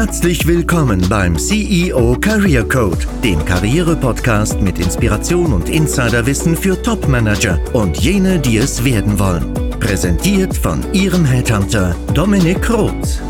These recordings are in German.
Herzlich willkommen beim CEO Career Code, dem Karriere-Podcast mit Inspiration und Insiderwissen für Top-Manager und jene, die es werden wollen. Präsentiert von Ihrem Headhunter Dominik Roth.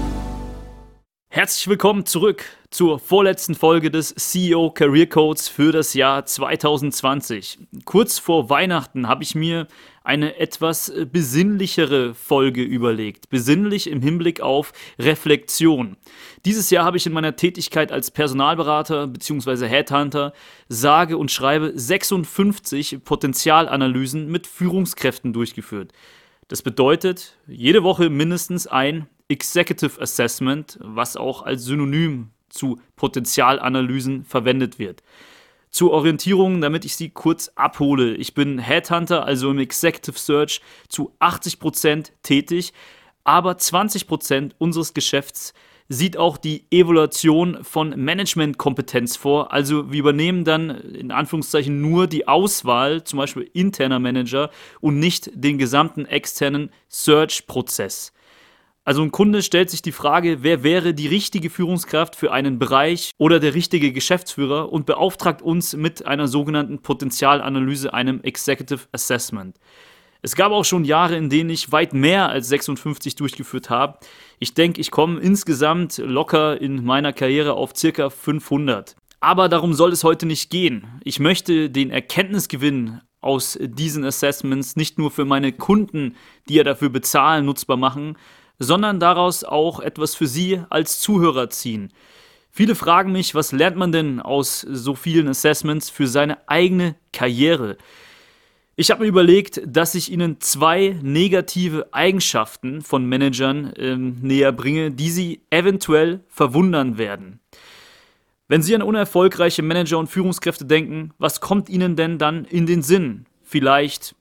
Herzlich willkommen zurück zur vorletzten Folge des CEO Career Codes für das Jahr 2020. Kurz vor Weihnachten habe ich mir eine etwas besinnlichere Folge überlegt. Besinnlich im Hinblick auf Reflexion. Dieses Jahr habe ich in meiner Tätigkeit als Personalberater bzw. Headhunter sage und schreibe 56 Potenzialanalysen mit Führungskräften durchgeführt. Das bedeutet, jede Woche mindestens ein Executive Assessment, was auch als Synonym zu Potenzialanalysen verwendet wird. Zur Orientierung, damit ich Sie kurz abhole. Ich bin Headhunter, also im Executive Search, zu 80% tätig, aber 20% unseres Geschäfts sieht auch die Evaluation von Managementkompetenz vor. Also wir übernehmen dann in Anführungszeichen nur die Auswahl, zum Beispiel interner Manager und nicht den gesamten externen Search-Prozess. Also ein Kunde stellt sich die Frage, wer wäre die richtige Führungskraft für einen Bereich oder der richtige Geschäftsführer und beauftragt uns mit einer sogenannten Potenzialanalyse, einem Executive Assessment. Es gab auch schon Jahre, in denen ich weit mehr als 56 durchgeführt habe. Ich denke, ich komme insgesamt locker in meiner Karriere auf circa 500. Aber darum soll es heute nicht gehen. Ich möchte den Erkenntnisgewinn aus diesen Assessments nicht nur für meine Kunden, die ja dafür bezahlen, nutzbar machen, sondern daraus auch etwas für Sie als Zuhörer ziehen. Viele fragen mich, was lernt man denn aus so vielen Assessments für seine eigene Karriere? Ich habe mir überlegt, dass ich Ihnen zwei negative Eigenschaften von Managern ähm, näher bringe, die Sie eventuell verwundern werden. Wenn Sie an unerfolgreiche Manager und Führungskräfte denken, was kommt Ihnen denn dann in den Sinn? Vielleicht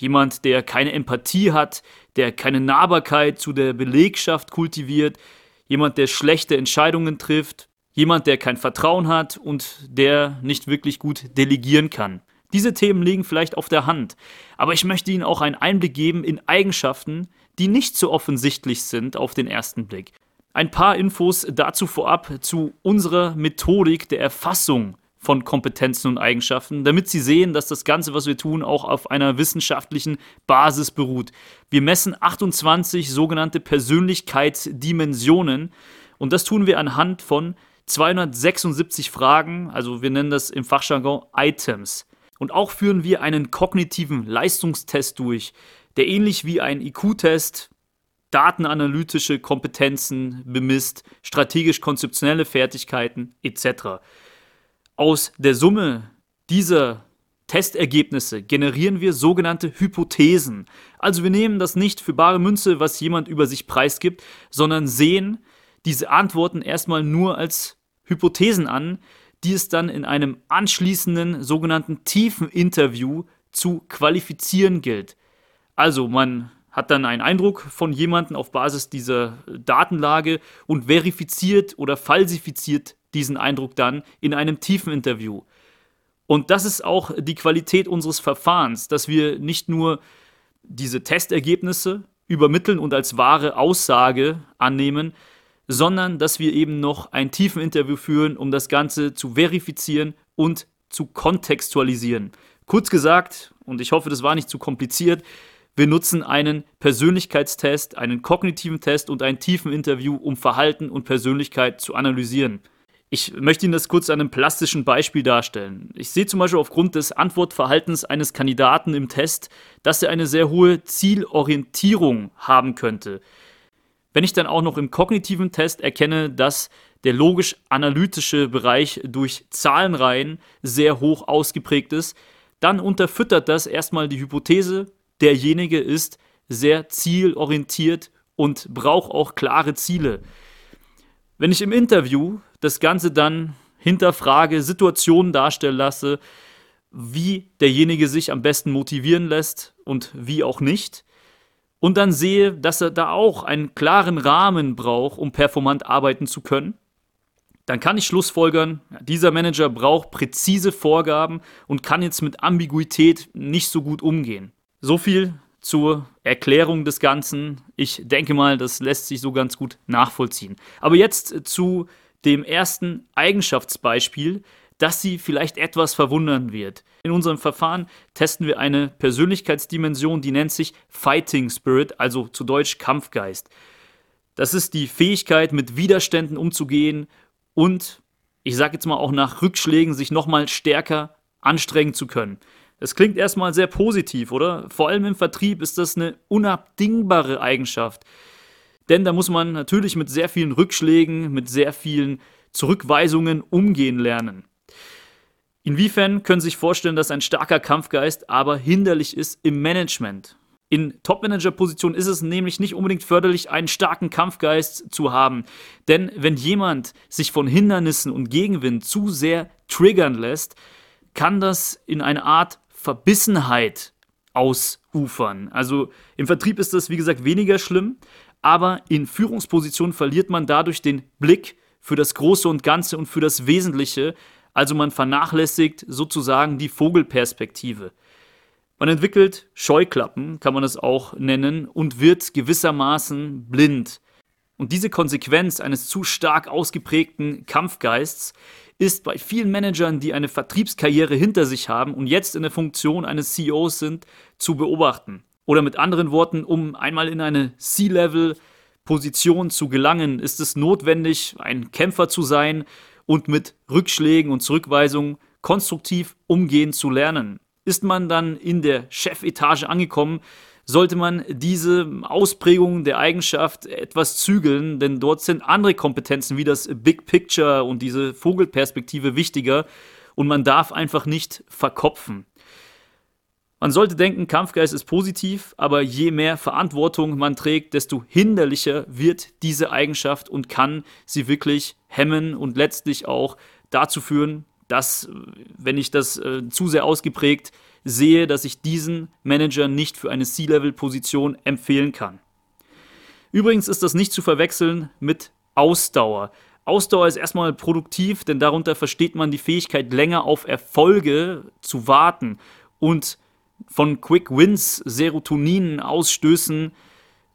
jemand, der keine Empathie hat, der keine Nahbarkeit zu der Belegschaft kultiviert, jemand, der schlechte Entscheidungen trifft, jemand, der kein Vertrauen hat und der nicht wirklich gut delegieren kann. Diese Themen liegen vielleicht auf der Hand, aber ich möchte Ihnen auch einen Einblick geben in Eigenschaften, die nicht so offensichtlich sind auf den ersten Blick. Ein paar Infos dazu vorab zu unserer Methodik der Erfassung von Kompetenzen und Eigenschaften, damit sie sehen, dass das Ganze, was wir tun, auch auf einer wissenschaftlichen Basis beruht. Wir messen 28 sogenannte Persönlichkeitsdimensionen und das tun wir anhand von 276 Fragen, also wir nennen das im Fachjargon Items. Und auch führen wir einen kognitiven Leistungstest durch, der ähnlich wie ein IQ-Test datenanalytische Kompetenzen bemisst, strategisch-konzeptionelle Fertigkeiten etc. Aus der Summe dieser Testergebnisse generieren wir sogenannte Hypothesen. Also wir nehmen das nicht für bare Münze, was jemand über sich preisgibt, sondern sehen diese Antworten erstmal nur als Hypothesen an, die es dann in einem anschließenden sogenannten tiefen Interview zu qualifizieren gilt. Also man hat dann einen Eindruck von jemandem auf Basis dieser Datenlage und verifiziert oder falsifiziert diesen Eindruck dann in einem tiefen Interview. Und das ist auch die Qualität unseres Verfahrens, dass wir nicht nur diese Testergebnisse übermitteln und als wahre Aussage annehmen, sondern dass wir eben noch ein tiefen Interview führen, um das Ganze zu verifizieren und zu kontextualisieren. Kurz gesagt, und ich hoffe, das war nicht zu kompliziert, wir nutzen einen Persönlichkeitstest, einen kognitiven Test und ein tiefen Interview, um Verhalten und Persönlichkeit zu analysieren. Ich möchte Ihnen das kurz an einem plastischen Beispiel darstellen. Ich sehe zum Beispiel aufgrund des Antwortverhaltens eines Kandidaten im Test, dass er eine sehr hohe Zielorientierung haben könnte. Wenn ich dann auch noch im kognitiven Test erkenne, dass der logisch-analytische Bereich durch Zahlenreihen sehr hoch ausgeprägt ist, dann unterfüttert das erstmal die Hypothese, derjenige ist sehr zielorientiert und braucht auch klare Ziele. Wenn ich im Interview das Ganze dann hinterfrage, Situationen darstellen lasse, wie derjenige sich am besten motivieren lässt und wie auch nicht, und dann sehe, dass er da auch einen klaren Rahmen braucht, um performant arbeiten zu können, dann kann ich schlussfolgern, dieser Manager braucht präzise Vorgaben und kann jetzt mit Ambiguität nicht so gut umgehen. So viel zur Erklärung des Ganzen. Ich denke mal, das lässt sich so ganz gut nachvollziehen. Aber jetzt zu dem ersten Eigenschaftsbeispiel, das Sie vielleicht etwas verwundern wird. In unserem Verfahren testen wir eine Persönlichkeitsdimension, die nennt sich Fighting Spirit, also zu Deutsch Kampfgeist. Das ist die Fähigkeit, mit Widerständen umzugehen und, ich sage jetzt mal auch nach Rückschlägen, sich nochmal stärker anstrengen zu können. Es klingt erstmal sehr positiv, oder? Vor allem im Vertrieb ist das eine unabdingbare Eigenschaft. Denn da muss man natürlich mit sehr vielen Rückschlägen, mit sehr vielen Zurückweisungen umgehen lernen. Inwiefern können Sie sich vorstellen, dass ein starker Kampfgeist aber hinderlich ist im Management? In Top-Manager-Positionen ist es nämlich nicht unbedingt förderlich, einen starken Kampfgeist zu haben. Denn wenn jemand sich von Hindernissen und Gegenwind zu sehr triggern lässt, kann das in eine Art Verbissenheit ausufern. Also im Vertrieb ist das, wie gesagt, weniger schlimm, aber in Führungspositionen verliert man dadurch den Blick für das Große und Ganze und für das Wesentliche. Also man vernachlässigt sozusagen die Vogelperspektive. Man entwickelt Scheuklappen, kann man es auch nennen, und wird gewissermaßen blind. Und diese Konsequenz eines zu stark ausgeprägten Kampfgeists ist bei vielen Managern, die eine Vertriebskarriere hinter sich haben und jetzt in der Funktion eines CEOs sind, zu beobachten. Oder mit anderen Worten, um einmal in eine C-Level-Position zu gelangen, ist es notwendig, ein Kämpfer zu sein und mit Rückschlägen und Zurückweisungen konstruktiv umgehen zu lernen. Ist man dann in der Chefetage angekommen, sollte man diese Ausprägung der Eigenschaft etwas zügeln, denn dort sind andere Kompetenzen wie das Big Picture und diese Vogelperspektive wichtiger und man darf einfach nicht verkopfen. Man sollte denken, Kampfgeist ist positiv, aber je mehr Verantwortung man trägt, desto hinderlicher wird diese Eigenschaft und kann sie wirklich hemmen und letztlich auch dazu führen, dass, wenn ich das äh, zu sehr ausgeprägt sehe, dass ich diesen Manager nicht für eine C-Level-Position empfehlen kann. Übrigens ist das nicht zu verwechseln mit Ausdauer. Ausdauer ist erstmal produktiv, denn darunter versteht man die Fähigkeit, länger auf Erfolge zu warten und von Quick Wins, Serotonin ausstößen,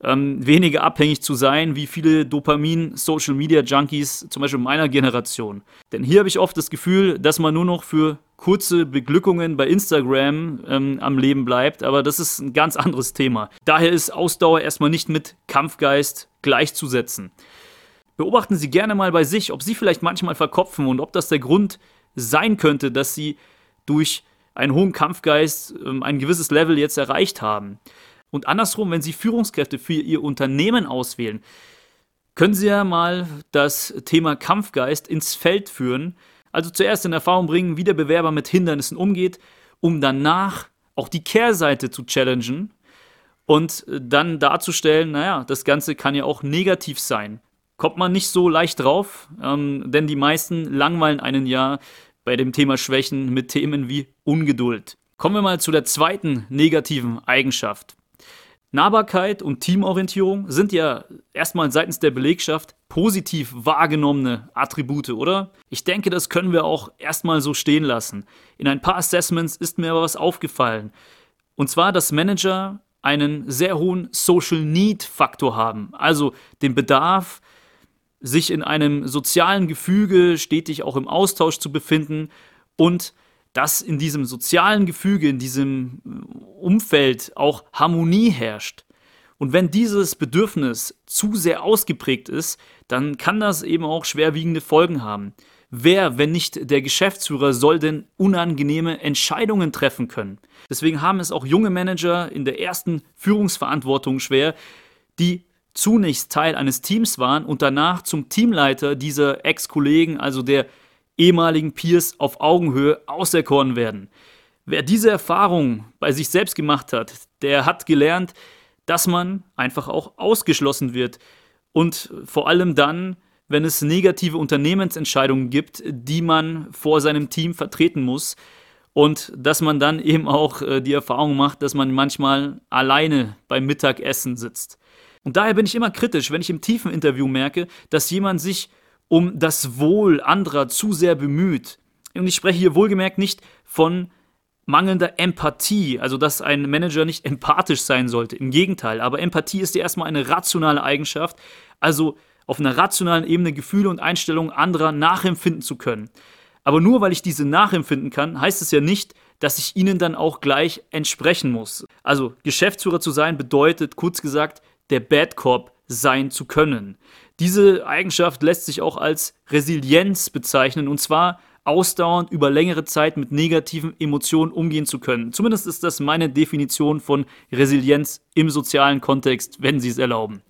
ähm, weniger abhängig zu sein wie viele Dopamin-Social-Media-Junkies, zum Beispiel meiner Generation. Denn hier habe ich oft das Gefühl, dass man nur noch für kurze Beglückungen bei Instagram ähm, am Leben bleibt, aber das ist ein ganz anderes Thema. Daher ist Ausdauer erstmal nicht mit Kampfgeist gleichzusetzen. Beobachten Sie gerne mal bei sich, ob Sie vielleicht manchmal verkopfen und ob das der Grund sein könnte, dass Sie durch einen hohen Kampfgeist ähm, ein gewisses Level jetzt erreicht haben. Und andersrum, wenn Sie Führungskräfte für Ihr Unternehmen auswählen, können Sie ja mal das Thema Kampfgeist ins Feld führen. Also zuerst in Erfahrung bringen, wie der Bewerber mit Hindernissen umgeht, um danach auch die Kehrseite zu challengen und dann darzustellen, naja, das Ganze kann ja auch negativ sein. Kommt man nicht so leicht drauf, ähm, denn die meisten langweilen einen ja bei dem Thema Schwächen mit Themen wie Ungeduld. Kommen wir mal zu der zweiten negativen Eigenschaft. Nahbarkeit und Teamorientierung sind ja erstmal seitens der Belegschaft positiv wahrgenommene Attribute, oder? Ich denke, das können wir auch erstmal so stehen lassen. In ein paar Assessments ist mir aber was aufgefallen. Und zwar, dass Manager einen sehr hohen Social Need Faktor haben, also den Bedarf, sich in einem sozialen Gefüge stetig auch im Austausch zu befinden und dass in diesem sozialen Gefüge, in diesem Umfeld auch Harmonie herrscht. Und wenn dieses Bedürfnis zu sehr ausgeprägt ist, dann kann das eben auch schwerwiegende Folgen haben. Wer, wenn nicht der Geschäftsführer, soll denn unangenehme Entscheidungen treffen können? Deswegen haben es auch junge Manager in der ersten Führungsverantwortung schwer, die zunächst Teil eines Teams waren und danach zum Teamleiter dieser Ex-Kollegen, also der ehemaligen Peers auf Augenhöhe auserkoren werden. Wer diese Erfahrung bei sich selbst gemacht hat, der hat gelernt, dass man einfach auch ausgeschlossen wird. Und vor allem dann, wenn es negative Unternehmensentscheidungen gibt, die man vor seinem Team vertreten muss. Und dass man dann eben auch äh, die Erfahrung macht, dass man manchmal alleine beim Mittagessen sitzt. Und daher bin ich immer kritisch, wenn ich im tiefen Interview merke, dass jemand sich um das Wohl anderer zu sehr bemüht. Und ich spreche hier wohlgemerkt nicht von mangelnder Empathie, also dass ein Manager nicht empathisch sein sollte. Im Gegenteil, aber Empathie ist ja erstmal eine rationale Eigenschaft, also auf einer rationalen Ebene Gefühle und Einstellungen anderer nachempfinden zu können. Aber nur weil ich diese nachempfinden kann, heißt es ja nicht, dass ich ihnen dann auch gleich entsprechen muss. Also Geschäftsführer zu sein bedeutet, kurz gesagt, der Bad Cop sein zu können. Diese Eigenschaft lässt sich auch als Resilienz bezeichnen und zwar ausdauernd über längere Zeit mit negativen Emotionen umgehen zu können. Zumindest ist das meine Definition von Resilienz im sozialen Kontext, wenn Sie es erlauben.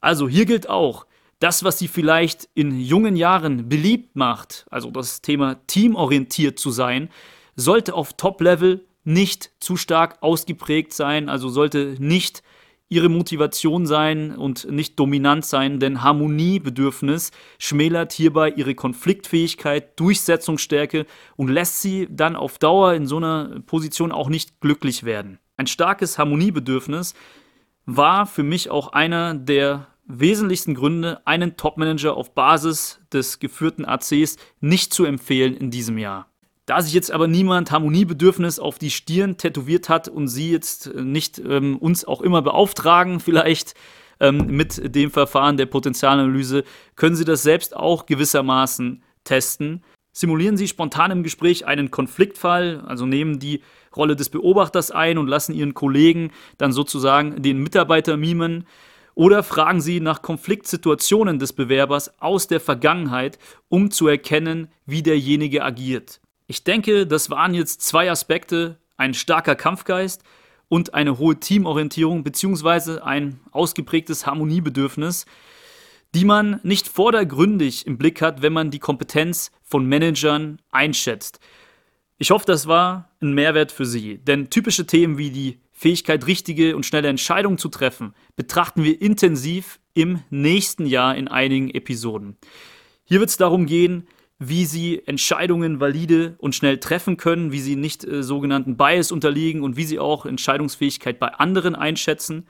Also hier gilt auch, das, was Sie vielleicht in jungen Jahren beliebt macht, also das Thema teamorientiert zu sein, sollte auf Top-Level nicht zu stark ausgeprägt sein, also sollte nicht ihre Motivation sein und nicht dominant sein, denn Harmoniebedürfnis schmälert hierbei ihre Konfliktfähigkeit, Durchsetzungsstärke und lässt sie dann auf Dauer in so einer Position auch nicht glücklich werden. Ein starkes Harmoniebedürfnis war für mich auch einer der wesentlichsten Gründe, einen Topmanager auf Basis des geführten ACs nicht zu empfehlen in diesem Jahr. Da sich jetzt aber niemand Harmoniebedürfnis auf die Stirn tätowiert hat und Sie jetzt nicht ähm, uns auch immer beauftragen, vielleicht ähm, mit dem Verfahren der Potenzialanalyse, können Sie das selbst auch gewissermaßen testen. Simulieren Sie spontan im Gespräch einen Konfliktfall, also nehmen die Rolle des Beobachters ein und lassen Ihren Kollegen dann sozusagen den Mitarbeiter mimen. Oder fragen Sie nach Konfliktsituationen des Bewerbers aus der Vergangenheit, um zu erkennen, wie derjenige agiert. Ich denke, das waren jetzt zwei Aspekte, ein starker Kampfgeist und eine hohe Teamorientierung bzw. ein ausgeprägtes Harmoniebedürfnis, die man nicht vordergründig im Blick hat, wenn man die Kompetenz von Managern einschätzt. Ich hoffe, das war ein Mehrwert für Sie, denn typische Themen wie die Fähigkeit, richtige und schnelle Entscheidungen zu treffen, betrachten wir intensiv im nächsten Jahr in einigen Episoden. Hier wird es darum gehen, wie sie Entscheidungen valide und schnell treffen können, wie sie nicht äh, sogenannten Bias unterliegen und wie sie auch Entscheidungsfähigkeit bei anderen einschätzen.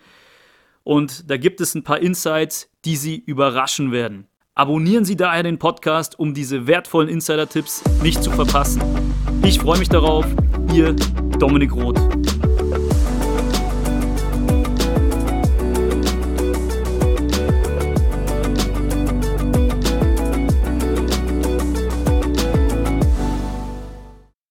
Und da gibt es ein paar Insights, die Sie überraschen werden. Abonnieren Sie daher den Podcast, um diese wertvollen Insider-Tipps nicht zu verpassen. Ich freue mich darauf. Ihr Dominik Roth.